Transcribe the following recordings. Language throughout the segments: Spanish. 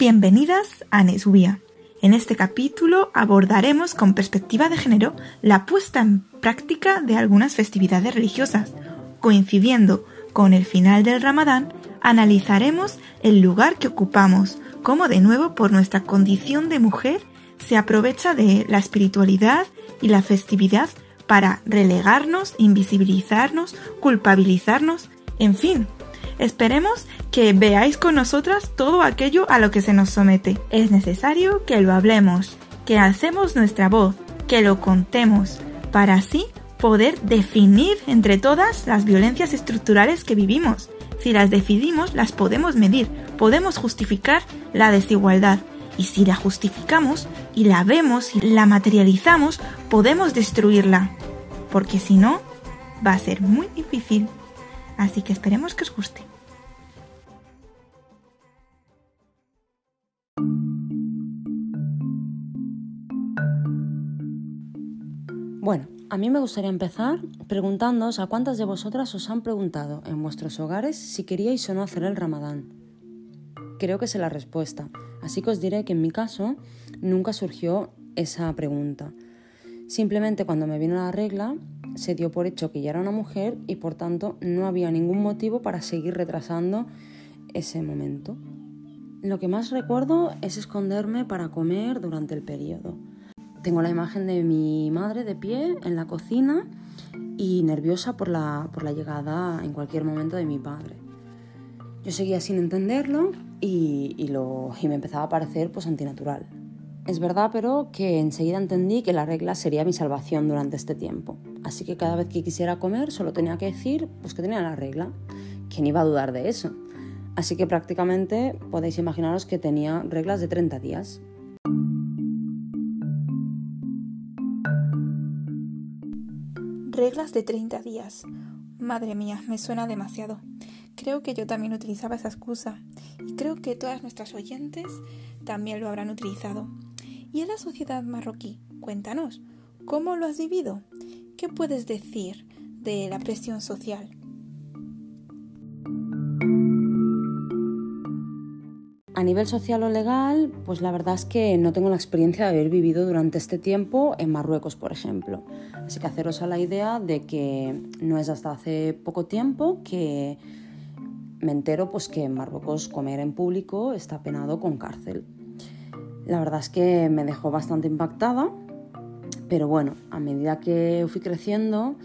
Bienvenidas a Nesubia. En este capítulo abordaremos con perspectiva de género la puesta en práctica de algunas festividades religiosas. Coincidiendo con el final del Ramadán, analizaremos el lugar que ocupamos, cómo de nuevo por nuestra condición de mujer se aprovecha de la espiritualidad y la festividad para relegarnos, invisibilizarnos, culpabilizarnos, en fin. Esperemos que veáis con nosotras todo aquello a lo que se nos somete. Es necesario que lo hablemos, que alcemos nuestra voz, que lo contemos, para así poder definir entre todas las violencias estructurales que vivimos. Si las decidimos, las podemos medir, podemos justificar la desigualdad. Y si la justificamos y la vemos y la materializamos, podemos destruirla. Porque si no, va a ser muy difícil. Así que esperemos que os guste. Bueno, a mí me gustaría empezar preguntándoos a cuántas de vosotras os han preguntado en vuestros hogares si queríais o no hacer el ramadán. Creo que sé la respuesta, así que os diré que en mi caso nunca surgió esa pregunta. Simplemente cuando me vino la regla se dio por hecho que ya era una mujer y por tanto no había ningún motivo para seguir retrasando ese momento. Lo que más recuerdo es esconderme para comer durante el periodo. Tengo la imagen de mi madre de pie en la cocina y nerviosa por la, por la llegada en cualquier momento de mi padre. Yo seguía sin entenderlo y, y, lo, y me empezaba a parecer pues antinatural. Es verdad, pero que enseguida entendí que la regla sería mi salvación durante este tiempo. Así que cada vez que quisiera comer solo tenía que decir pues que tenía la regla. ¿Quién iba a dudar de eso? Así que prácticamente podéis imaginaros que tenía reglas de 30 días. Reglas de 30 días. Madre mía, me suena demasiado. Creo que yo también utilizaba esa excusa y creo que todas nuestras oyentes también lo habrán utilizado. ¿Y en la sociedad marroquí? Cuéntanos, ¿cómo lo has vivido? ¿Qué puedes decir de la presión social? A nivel social o legal, pues la verdad es que no tengo la experiencia de haber vivido durante este tiempo en Marruecos, por ejemplo. Así que haceros a la idea de que no es hasta hace poco tiempo que me entero pues que en Marruecos comer en público está penado con cárcel. La verdad es que me dejó bastante impactada, pero bueno, a medida que fui creciendo,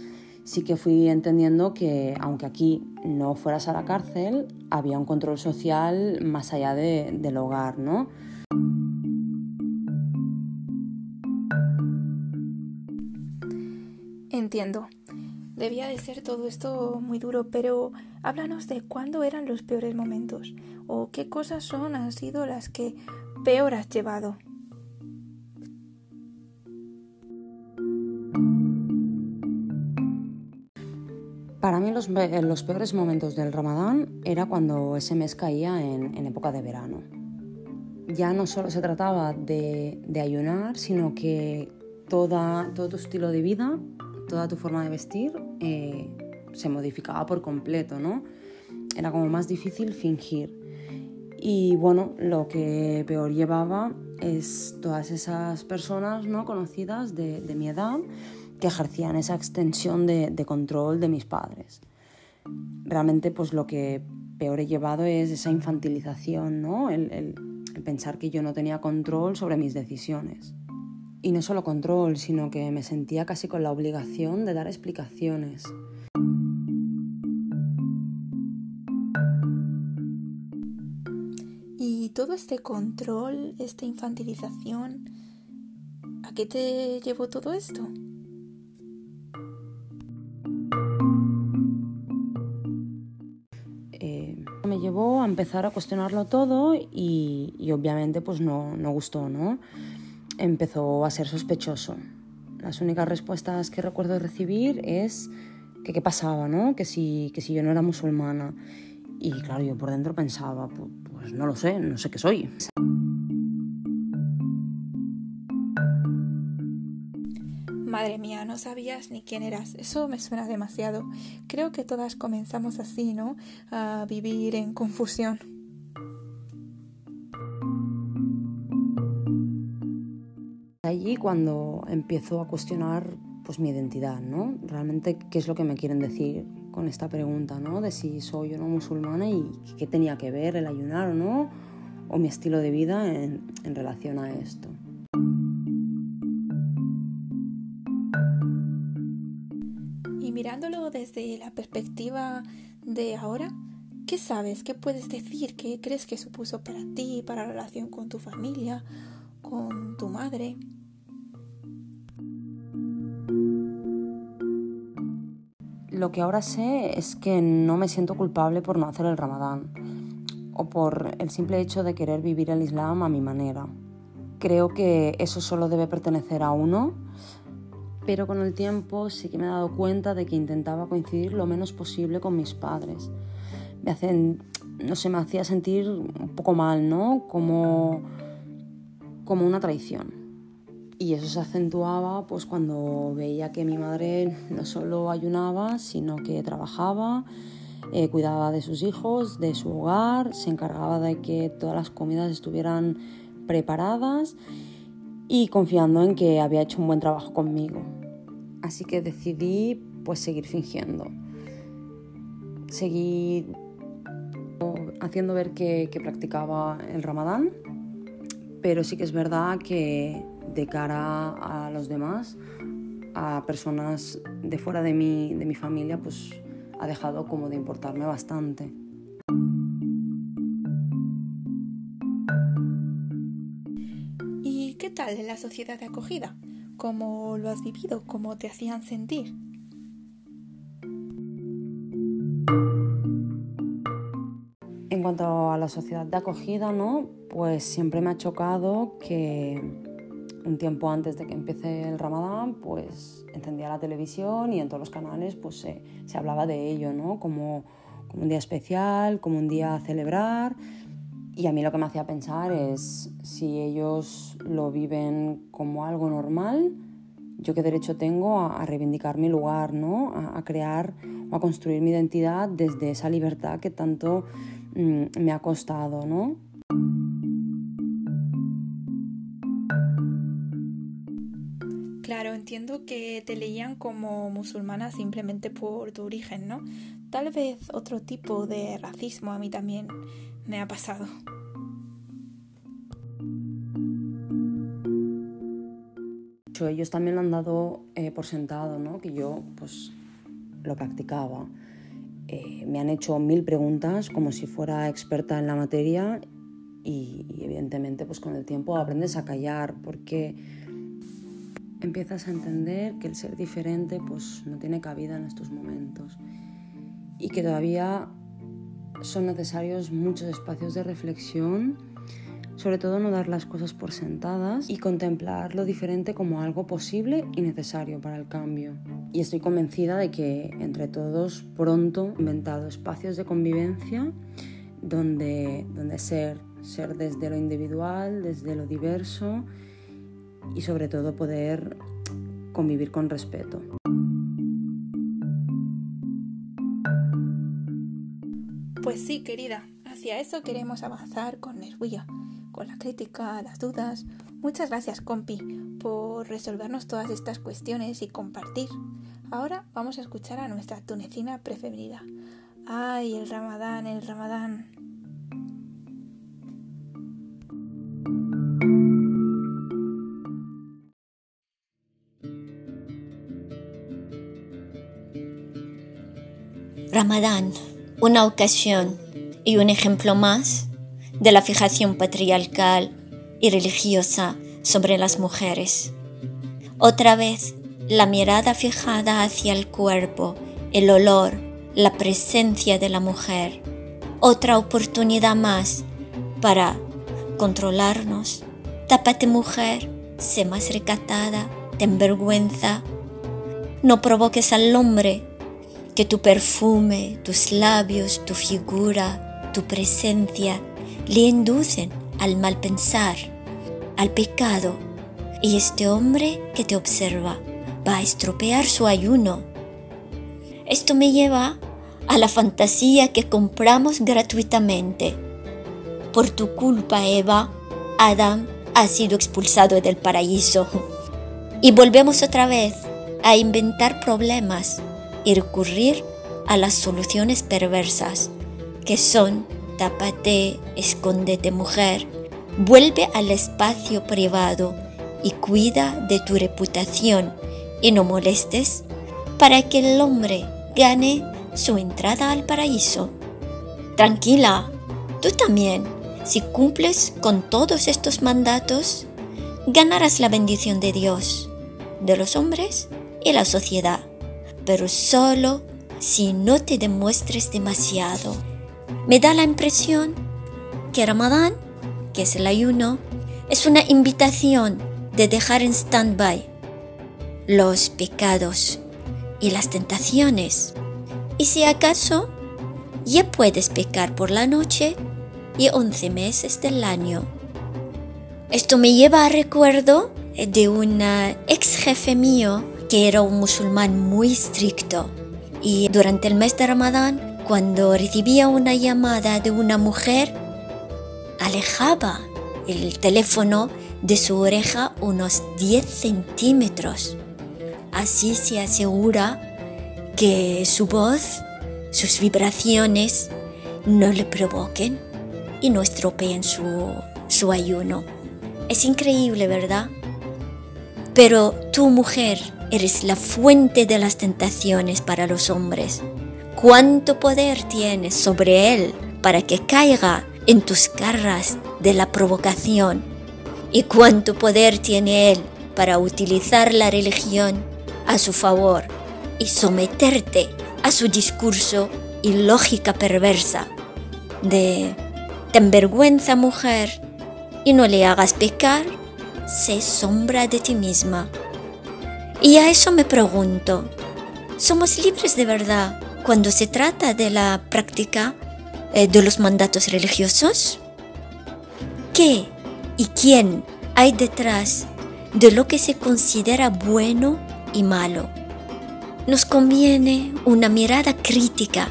sí que fui entendiendo que aunque aquí no fueras a la cárcel, había un control social más allá del hogar, ¿no? Entiendo. Debía de ser todo esto muy duro, pero háblanos de cuándo eran los peores momentos o qué cosas son han sido las que peor has llevado. Para mí los, los, peores momentos del ramadán era cuando ese mes caía en, en época de verano. Ya no solo se trataba de, de ayunar, sino que toda, todo tu estilo de vida, toda tu forma de vestir eh, se modificaba por completo, ¿no? Era como más difícil fingir. Y bueno, lo que peor llevaba es todas esas personas no conocidas de, de mi edad que ejercían esa extensión de, de, control de mis padres. Realmente pues lo que peor he llevado es esa infantilización, ¿no? el, el, el pensar que yo no tenía control sobre mis decisiones. Y no solo control, sino que me sentía casi con la obligación de dar explicaciones. Y todo este control, esta infantilización, ¿a qué te llevó todo esto? Llevó a empezar a cuestionarlo todo y, y obviamente pues no, no, gustó, ¿no? Empezó a ser sospechoso. Las únicas respuestas que recuerdo recibir es que qué pasaba, ¿no? Que si, que si yo no era musulmana. Y claro, yo por dentro pensaba, pues, pues no lo sé, no sé qué soy. Madre mía, no sabías ni quién eras. Eso me suena demasiado. Creo que todas comenzamos así, ¿no? A vivir en confusión. Allí cuando empiezo a cuestionar pues mi identidad, ¿no? Realmente qué es lo que me quieren decir con esta pregunta, ¿no? De si soy o no musulmana y qué tenía que ver el ayunar o no, o mi estilo de vida en, en relación a esto. Mirándolo desde la perspectiva de ahora, ¿qué sabes? ¿Qué puedes decir? ¿Qué crees que supuso para ti, para la relación con tu familia, con tu madre? Lo que ahora sé es que no me siento culpable por no hacer el ramadán o por el simple hecho de querer vivir el Islam a mi manera. Creo que eso solo debe pertenecer a uno, pero con el tiempo sí que me he dado cuenta de que intentaba coincidir lo menos posible con mis padres. Me hacen, no sé, me hacía sentir un poco mal, ¿no? Como, como una traición. Y eso se acentuaba pues cuando veía que mi madre no solo ayunaba, sino que trabajaba, eh, cuidaba de sus hijos, de su hogar, se encargaba de que todas las comidas estuvieran preparadas y confiando en que había hecho un buen trabajo conmigo. Así que decidí pues seguir fingiendo. Seguí haciendo ver que, que practicaba el ramadán, pero sí que es verdad que de cara a los demás, a personas de fuera de mi, de mi familia, pues ha dejado como de importarme bastante. Tal en la sociedad de acogida? ¿Cómo lo has vivido? ¿Cómo te hacían sentir? En cuanto a la sociedad de acogida, ¿no? Pues siempre me ha chocado que un tiempo antes de que empiece el Ramadán, pues encendía la televisión y en todos los canales pues se, se hablaba de ello, ¿no? Como, como, un día especial, como un día a celebrar. Y a mí lo que me hacía pensar es si ellos lo viven como algo normal, yo qué derecho tengo a, reivindicar mi lugar, ¿no? A, crear o a construir mi identidad desde esa libertad que tanto mm, me ha costado, ¿no? entiendo que te leían como musulmana simplemente por tu origen, ¿no? Tal vez otro tipo de racismo a mí también me ha pasado. Ellos también han dado eh, por sentado, ¿no? Que yo, pues, lo practicaba. Eh, me han hecho mil preguntas como si fuera experta en la materia y, y, evidentemente, pues, con el tiempo aprendes a callar porque empiezas a entender que el ser diferente pues no tiene cabida en estos momentos y que todavía son necesarios muchos espacios de reflexión, sobre todo no dar las cosas por sentadas y contemplar lo diferente como algo posible y necesario para el cambio. Y estoy convencida de que entre todos pronto inventado espacios de convivencia donde, donde ser, ser desde lo individual, desde lo diverso, y sobre todo poder convivir con respeto. Pues sí, querida, hacia eso queremos avanzar con Nervilla, con la crítica, las dudas. Muchas gracias, compi, por resolvernos todas estas cuestiones y compartir. Ahora vamos a escuchar a nuestra tunecina preferida. Ay, el ramadán, el ramadán. Ramadán, una ocasión y un ejemplo más de la fijación patriarcal y religiosa sobre las mujeres. Otra vez, la mirada fijada hacia el cuerpo, el olor, la presencia de la mujer. Otra oportunidad más para controlarnos. Tápate mujer, sé más recatada, ten vergüenza. No provoques al hombre que tu perfume, tus labios, tu figura, tu presencia le inducen al mal pensar, al pecado, y este hombre que te observa va a estropear su ayuno. Esto me lleva a la fantasía que compramos gratuitamente. Por tu culpa, Eva, Adam ha sido expulsado del paraíso. Y volvemos otra vez a inventar problemas y recurrir a las soluciones perversas, que son tápate, escóndete mujer, vuelve al espacio privado y cuida de tu reputación y no molestes para que el hombre gane su entrada al paraíso. Tranquila, tú también, si cumples con todos estos mandatos, ganarás la bendición de Dios, de los hombres y la sociedad, pero solo si no te demuestres demasiado. Me da la impresión que Ramadán, que es el ayuno, es una invitación de dejar en stand-by los pecados y las tentaciones. Y si acaso, ya puedes pecar por la noche y 11 meses del año. Esto me lleva a recuerdo de un ex jefe mío que era un musulmán muy estricto y durante el mes de Ramadán, cuando recibía una llamada de una mujer, alejaba el teléfono de su oreja unos 10 centímetros. Así se asegura que su voz, sus vibraciones, no le provoquen y no estropeen su, su ayuno. Es increíble, ¿verdad? Pero tu mujer eres la fuente de las tentaciones para los hombres. ¿Cuánto poder tienes sobre él para que caiga en tus garras de la provocación? ¿Y cuánto poder tiene él para utilizar la religión a su favor y someterte a su discurso y lógica perversa de ten vergüenza mujer y no le hagas pecar, sé sombra de ti misma. Y a eso me pregunto, ¿somos libres de verdad cuando se trata de la práctica eh, de los mandatos religiosos? ¿Qué y quién hay detrás de lo que se considera bueno y malo? ¿Nos conviene una mirada crítica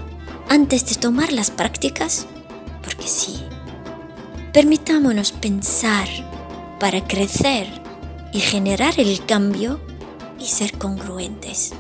antes de tomar las prácticas? Porque sí. Permitámonos pensar para crecer y generar el cambio y ser congruentes.